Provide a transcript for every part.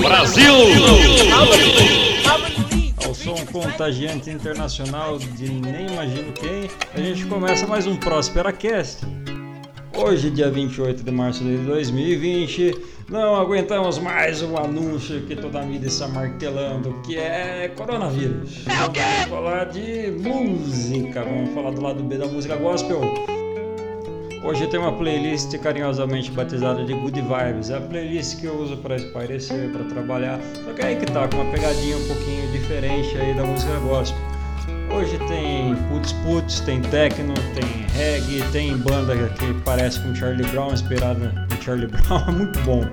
Brasil! Ao som contagiante internacional de nem imagino quem, a gente começa mais um Próspera Cast. Hoje, dia 28 de março de 2020, não aguentamos mais o anúncio que toda a mídia está martelando, que é coronavírus. É o quê? Vamos falar de música, vamos falar do lado B da música gospel. Hoje tem uma playlist carinhosamente batizada de Good Vibes. É a playlist que eu uso para espairecer, para trabalhar. Só que aí que tá, com uma pegadinha um pouquinho diferente aí da música gospel. Hoje tem putz putz, tem techno, tem reggae, tem banda que parece com Charlie Brown, inspirada em Charlie Brown, é muito bom.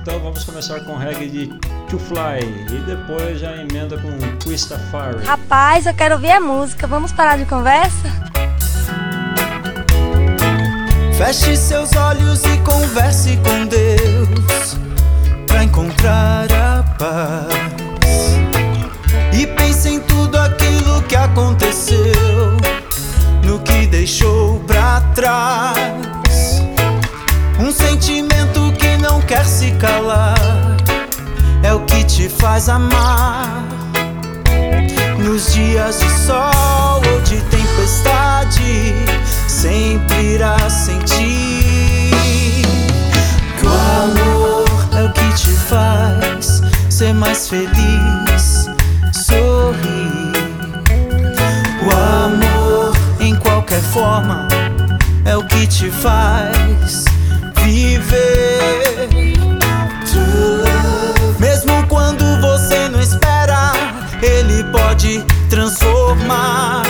Então vamos começar com reggae de To Fly e depois já emenda com Twista Fire. Rapaz, eu quero ouvir a música. Vamos parar de conversa? Feche seus olhos e converse com Deus para encontrar a paz. E pense em tudo aquilo que aconteceu, no que deixou pra trás. Um sentimento que não quer se calar, é o que te faz amar. Nos dias de sol ou de tempestade, sempre irá sentir que o amor é o que te faz ser mais feliz, sorrir. O amor, em qualquer forma, é o que te faz viver. Mesmo quando você não espera, ele pode transformar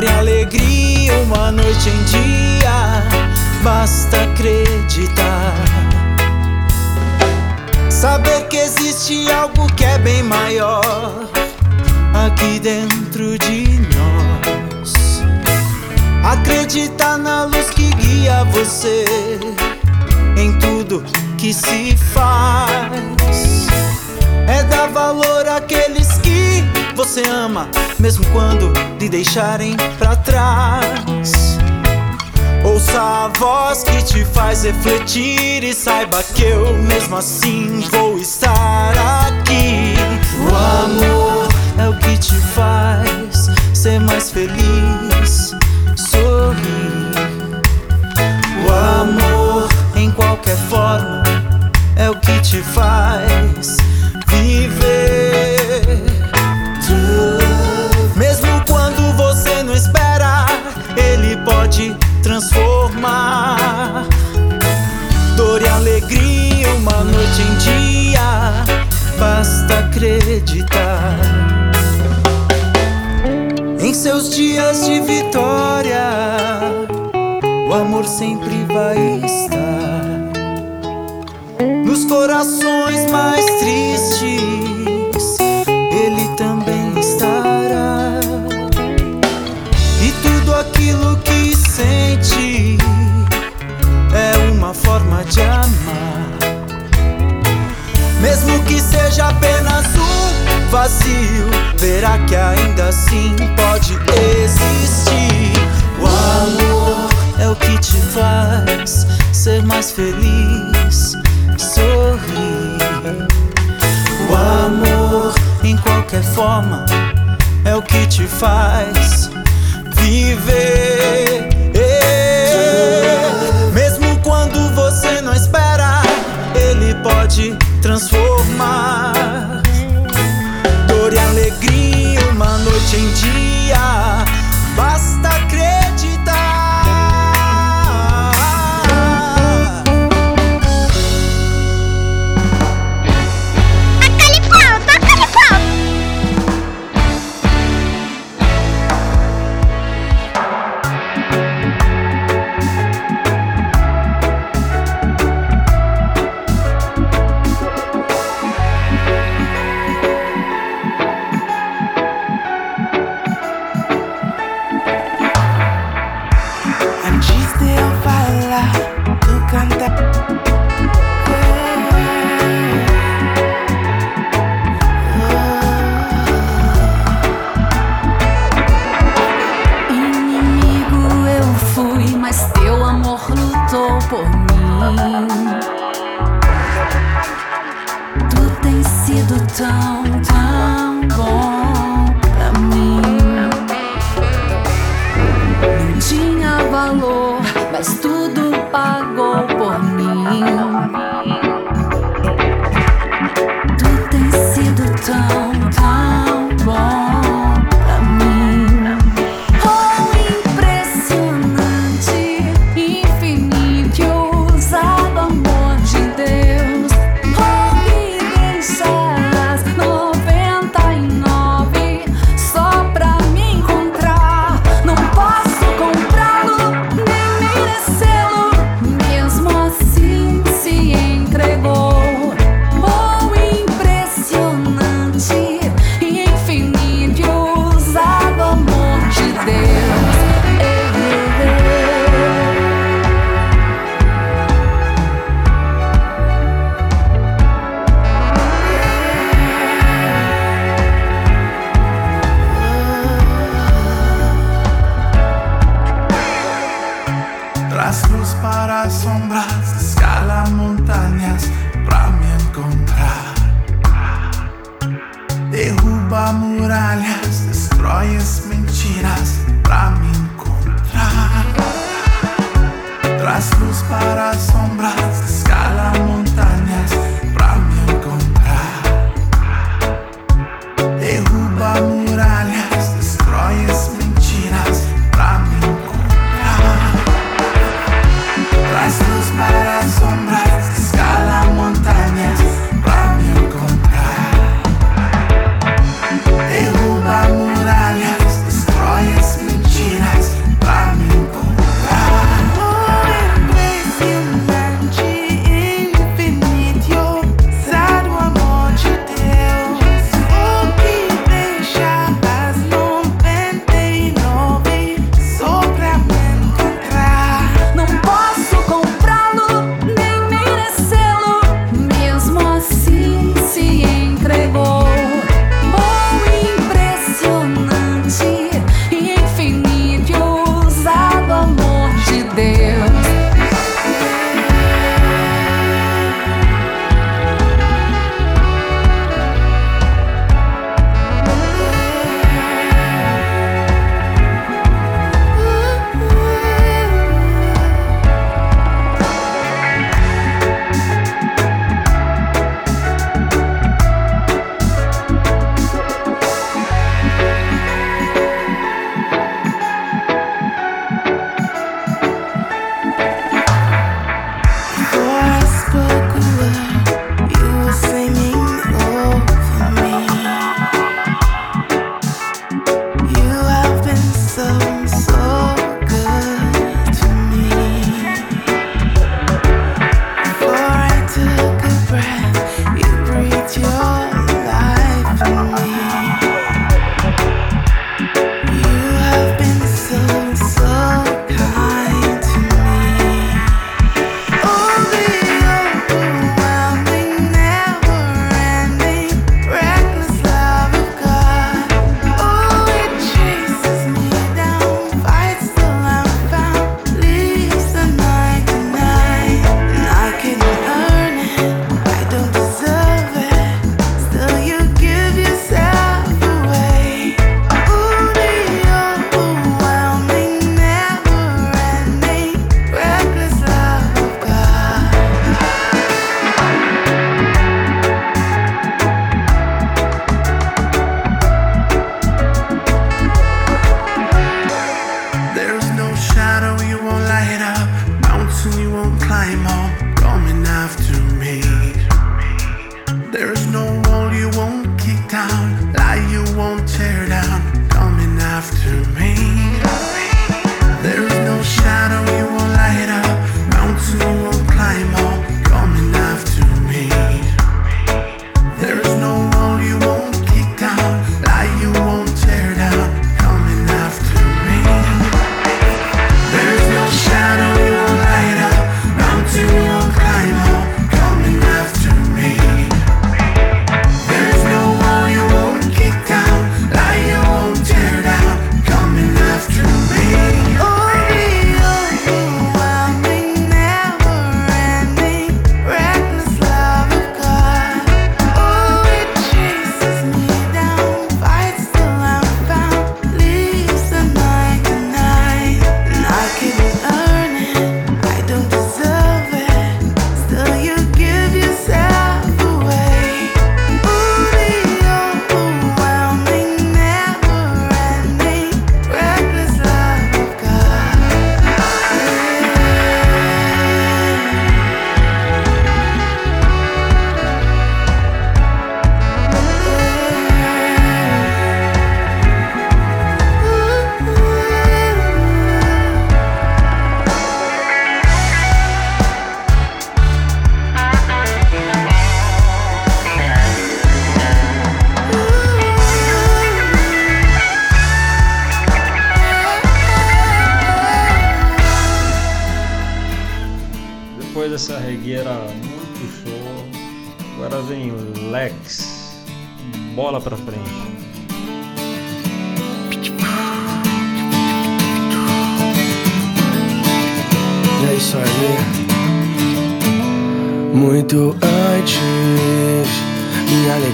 dor em alegria, uma noite em dia. Basta acreditar. Saber que existe algo que é bem maior aqui dentro de nós. Acreditar na luz que guia você em tudo que se faz. É dar valor àqueles que você ama, mesmo quando lhe deixarem pra trás. Ouça a voz que te faz refletir e saiba que eu mesmo assim vou estar aqui. O amor é o que te faz ser mais feliz, sorrir. O amor, em qualquer forma, é o que te faz viver. Ele pode transformar. Dor e alegria, uma noite em dia, basta acreditar. Em seus dias de vitória, o amor sempre vai de amar. Mesmo que seja apenas um vazio, verá que ainda assim pode existir. O amor é o que te faz ser mais feliz, sorrir. O amor, em qualquer forma, é o que te faz viver. Pode transformar. Dor e alegria, uma noite em dia, basta acreditar. Para as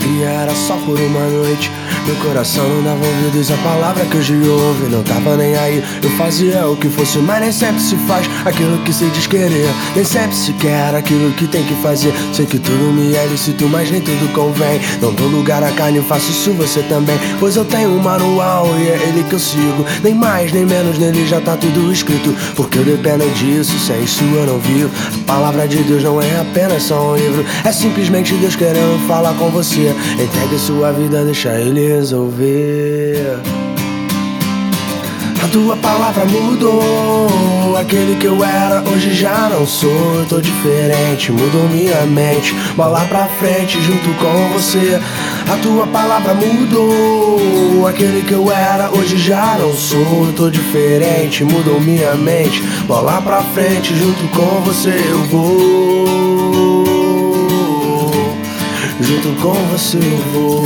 alegria era só por uma noite. Meu coração não dava ouvidos à palavra que hoje ouve. Não tava nem aí, eu fazia o que fosse Mas nem sempre se faz. Aquilo que se diz querer Nem sempre se quer. Aquilo que tem que fazer Sei que tudo me é lícito, mas nem tudo convém. Não dou lugar à carne, faço isso você também. Pois eu tenho um manual e é ele que eu sigo. Nem mais nem menos, nele já tá tudo escrito. Porque eu dependo disso, sem isso eu não vivo. A palavra de Deus não é apenas só um livro. É simplesmente Deus querendo falar com você Entregue sua vida, deixa ele resolver. A tua palavra mudou. Aquele que eu era, hoje já não sou. Eu tô diferente, mudou minha mente. Bola pra frente junto com você. A tua palavra mudou. Aquele que eu era, hoje já não sou. Eu tô diferente, mudou minha mente. Bola pra frente junto com você. Eu vou. Junto com você eu vou.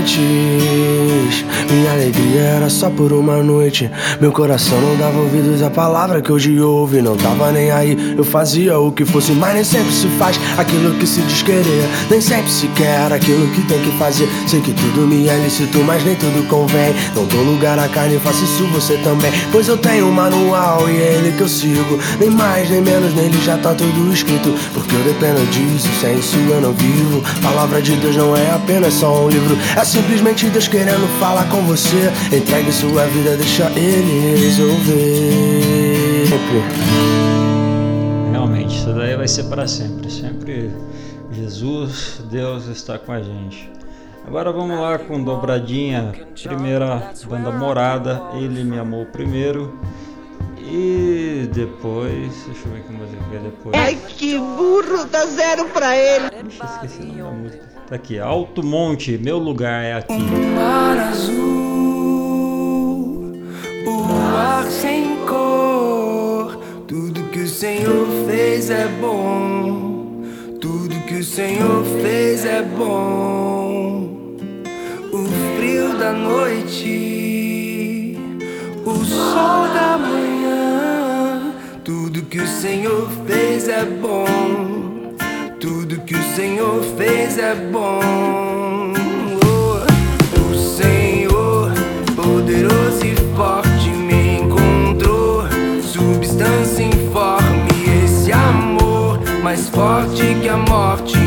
antes. Alegria era só por uma noite. Meu coração não dava ouvidos à palavra que hoje ouve. Não tava nem aí, eu fazia o que fosse, mas nem sempre se faz aquilo que se diz querer. Nem sempre se quer aquilo que tem que fazer. Sei que tudo me é lícito, mas nem tudo convém. Não dou lugar à carne, faço isso você também. Pois eu tenho um manual e é ele que eu sigo. Nem mais, nem menos, nele já tá tudo escrito. Porque eu dependo disso, sem isso eu não vivo. Palavra de Deus não é apenas só um livro, é simplesmente Deus querendo falar com você. Entregue sua vida, deixa ele resolver. Realmente, isso daí vai ser para sempre. Sempre Jesus, Deus está com a gente. Agora vamos lá com dobradinha. Primeira banda Morada, Ele Me Amou Primeiro. E depois, deixa eu ver que música é depois. Ai, que burro, dá zero pra ele. Puxa, esqueci o nome da música. Tá aqui, Alto Monte, meu lugar é aqui. mar azul, Senhor fez é bom. Tudo que o Senhor fez é bom. O frio da noite, o sol da manhã. Tudo que o Senhor fez é bom. Tudo que o Senhor fez é bom. Forte que a morte,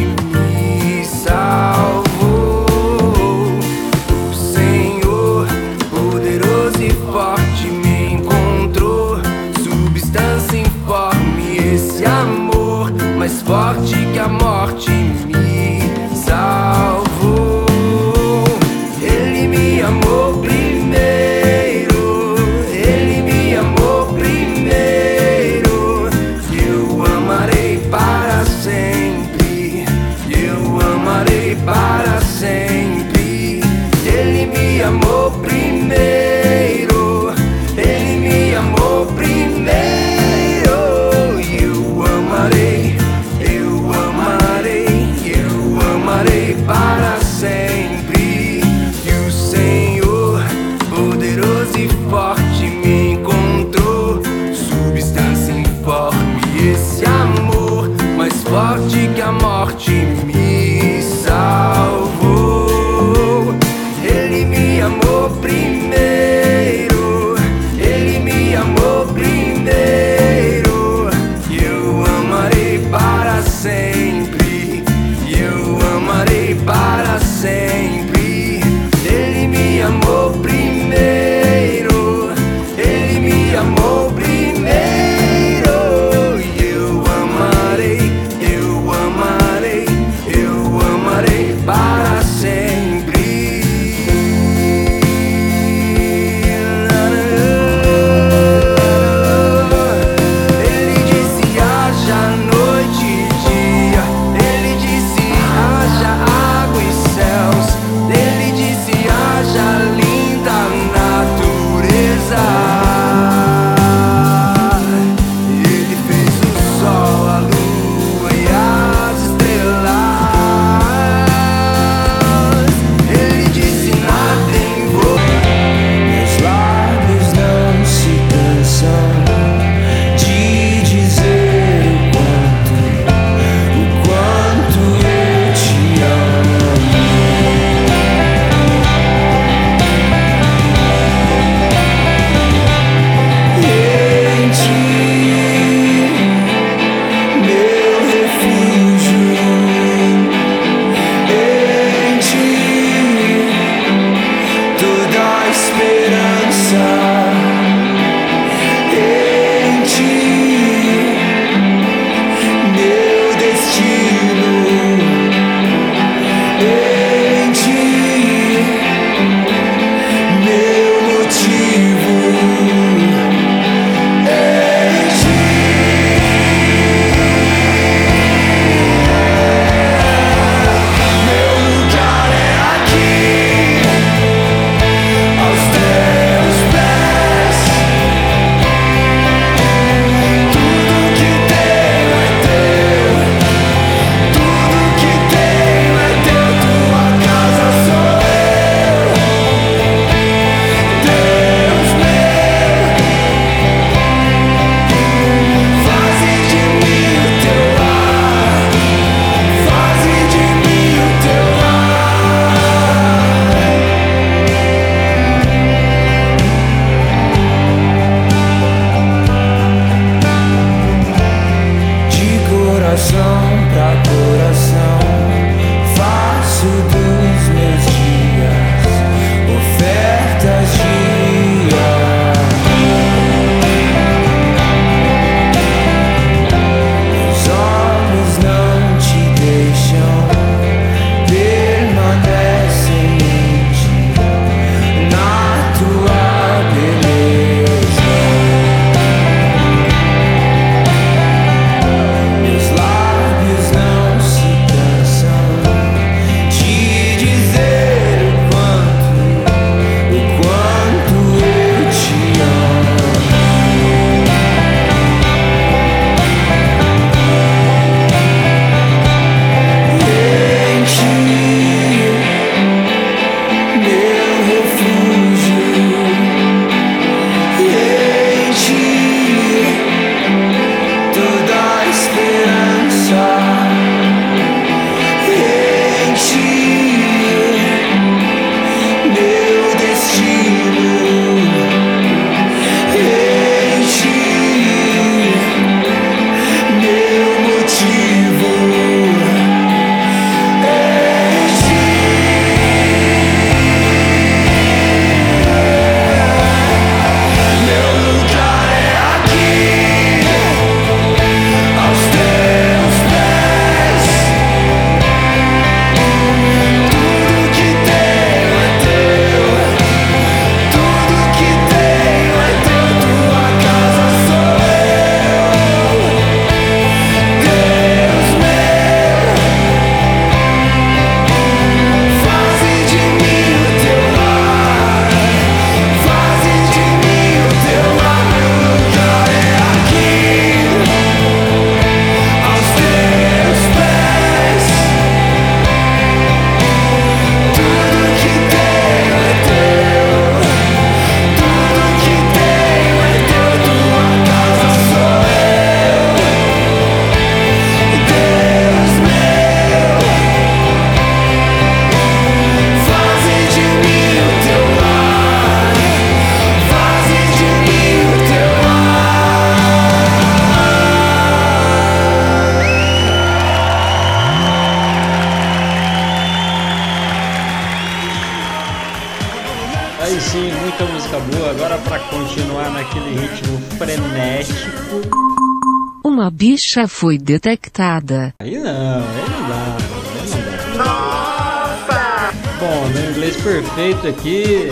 Foi detectada. Aí não, aí não dá, aí não dá. Bom, no inglês perfeito aqui,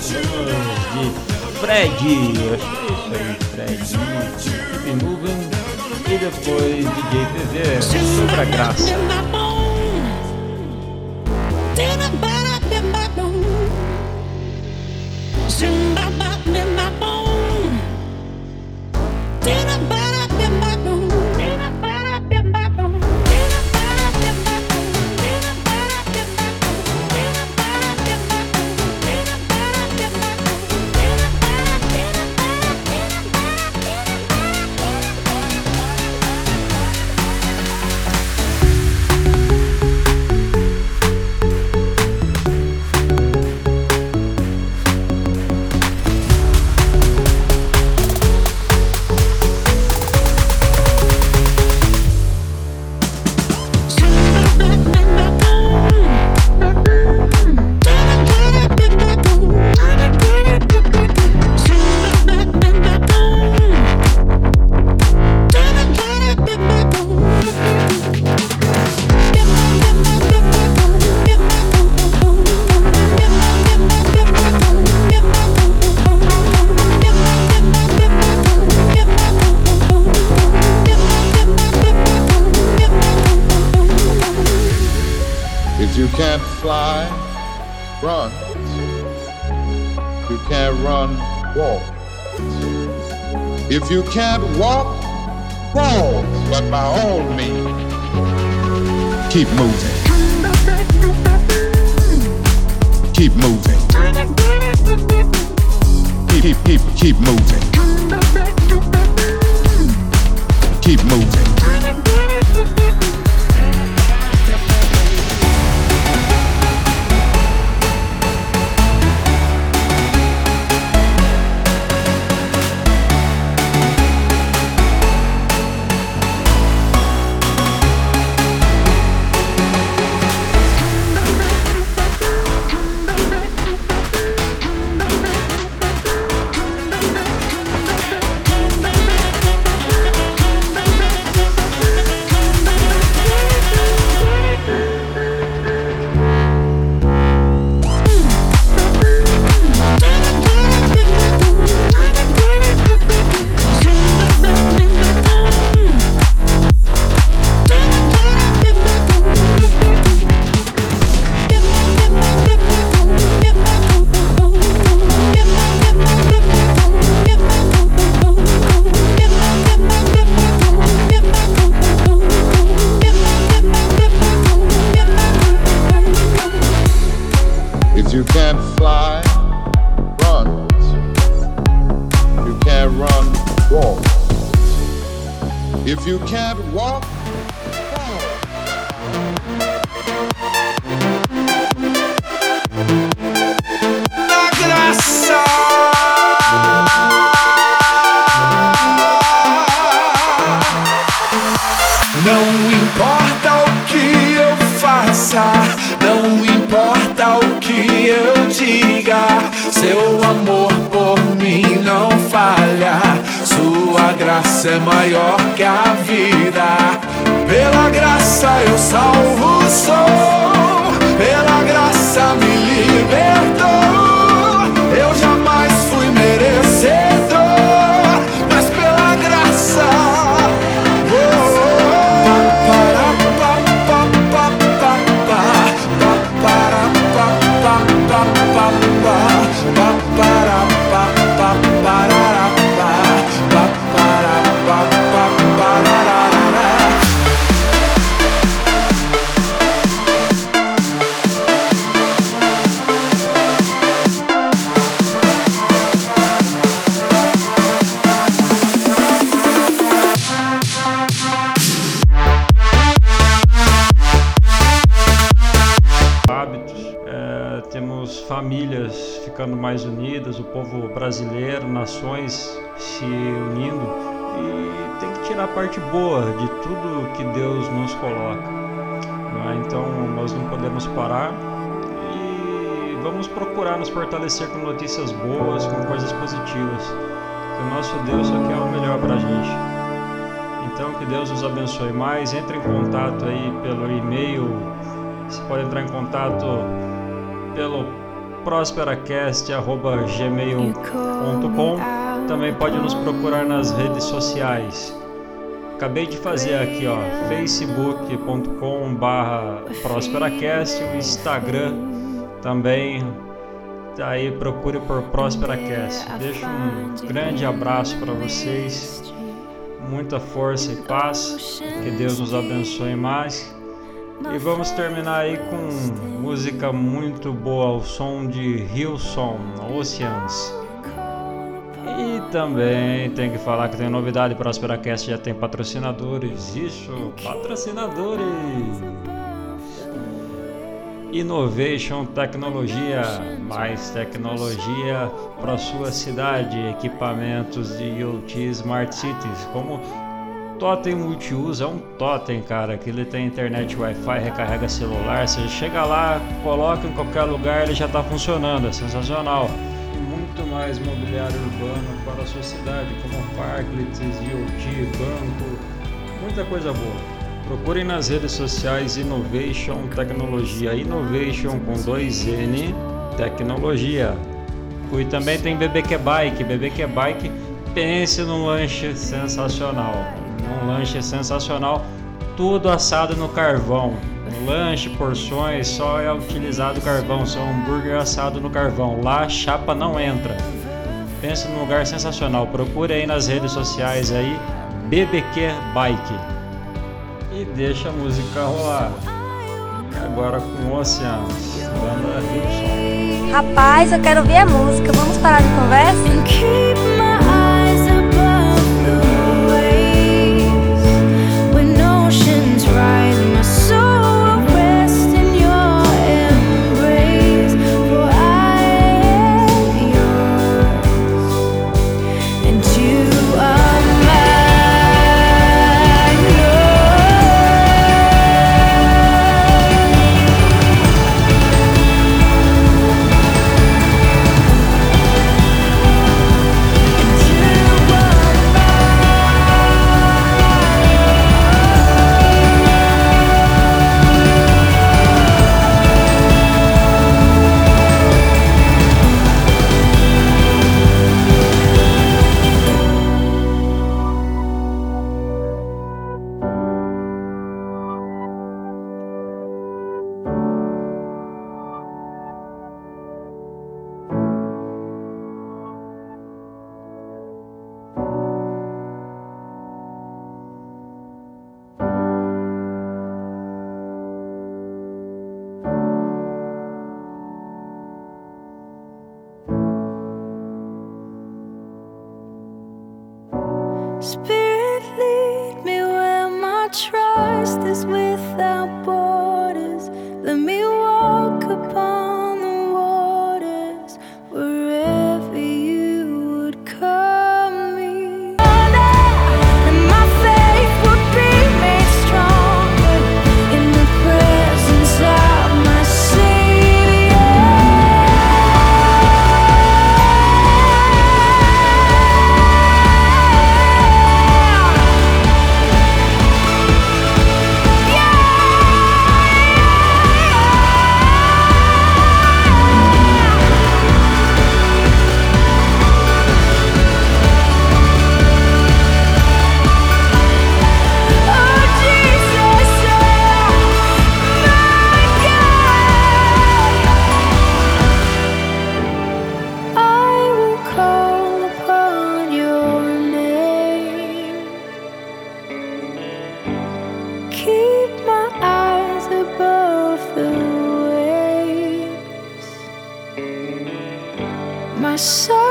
de Fred. Acho que é isso aí, Fred. Keep moving. E depois DJ PV sobre a graça. If keep moving. Keep moving. Keep, keep, keep, moving. If you can't walk, é maior que a vida. Pela graça eu salvo sou, pela graça me libertou. O povo brasileiro, nações se unindo e tem que tirar a parte boa de tudo que Deus nos coloca. é? Então nós não podemos parar e vamos procurar nos fortalecer com notícias boas, com coisas positivas. Que o nosso Deus só quer o melhor pra gente. Então que Deus nos abençoe mais. Entre em contato aí pelo e-mail. Você pode entrar em contato pelo prosperacast.gmail.com Também pode nos procurar nas redes sociais. Acabei de fazer aqui, ó, facebook.com barra prosperacast, o Instagram também, tá aí procure por prosperacast. Deixo um grande abraço para vocês, muita força e paz, que Deus nos abençoe mais. E vamos terminar aí com música muito boa, o som de Hillsong, Oceans. E também tem que falar que tem novidade para a Asperacast, já tem patrocinadores. Isso, patrocinadores! Innovation Tecnologia, mais tecnologia para sua cidade, equipamentos de IoT Smart Cities, como Totem multiuso é um totem, cara, que ele tem internet Wi-Fi, recarrega celular, você chega lá, coloca em qualquer lugar, ele já está funcionando, é sensacional. E muito mais mobiliário urbano para a sua cidade, como parklets, IoT, banco, muita coisa boa. Procurem nas redes sociais Innovation Tecnologia, Innovation com dois N, Tecnologia. E também tem BBQ Bike, BBQ Bike, pense num lanche sensacional um lanche sensacional, tudo assado no carvão. Um lanche, porções, só é utilizado carvão, só hambúrguer assado no carvão. Lá chapa não entra. Pensa num lugar sensacional. Procure aí nas redes sociais aí BBQ Bike. E deixa a música rolar. Agora com Oceanos, banda Rio Rapaz, eu quero ouvir a música. Vamos parar de conversa? Without borders. Let me walk upon So.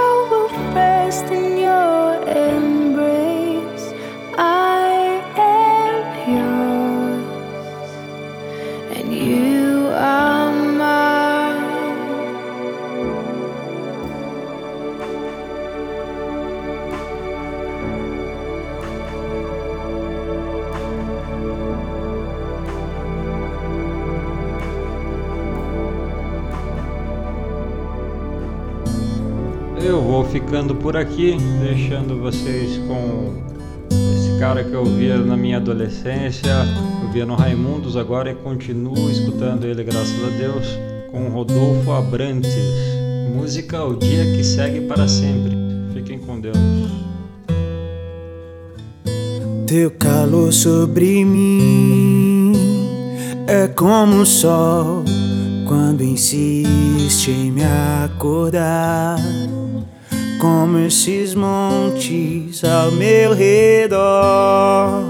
Ficando por aqui, deixando vocês com esse cara que eu via na minha adolescência, eu via no Raimundos agora e continuo escutando ele, graças a Deus, com Rodolfo Abrantes. Música O Dia que Segue para Sempre. Fiquem com Deus. Teu calor sobre mim é como o sol quando insiste em me acordar. Como esses montes ao meu redor,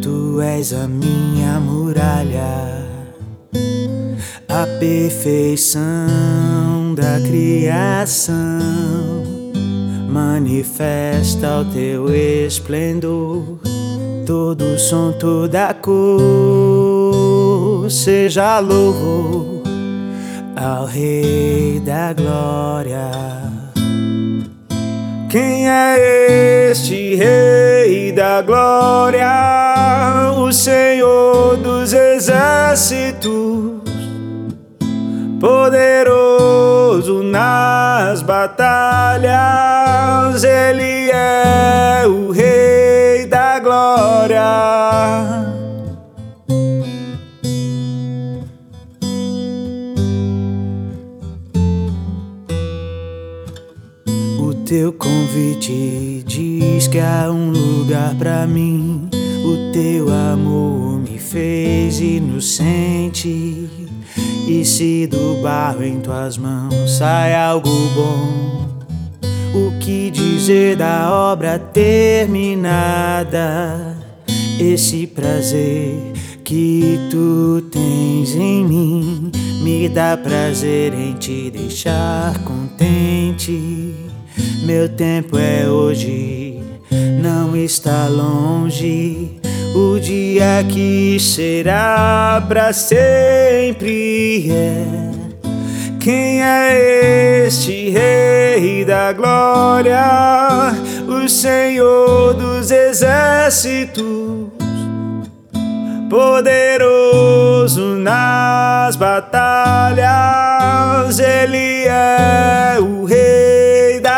tu és a minha muralha, a perfeição da criação. Manifesta o teu esplendor, todo som, toda cor, seja louvor ao Rei da Glória. Quem é este Rei da Glória? O Senhor dos Exércitos, poderoso nas batalhas, Ele é o Rei da Glória. Teu convite diz que há um lugar pra mim. O teu amor me fez inocente. E se do barro em tuas mãos sai algo bom, o que dizer da obra terminada? Esse prazer que tu tens em mim me dá prazer em te deixar contente. Meu tempo é hoje, não está longe. O dia que será para sempre é. Quem é este Rei da Glória? O Senhor dos Exércitos, poderoso nas batalhas, Ele é o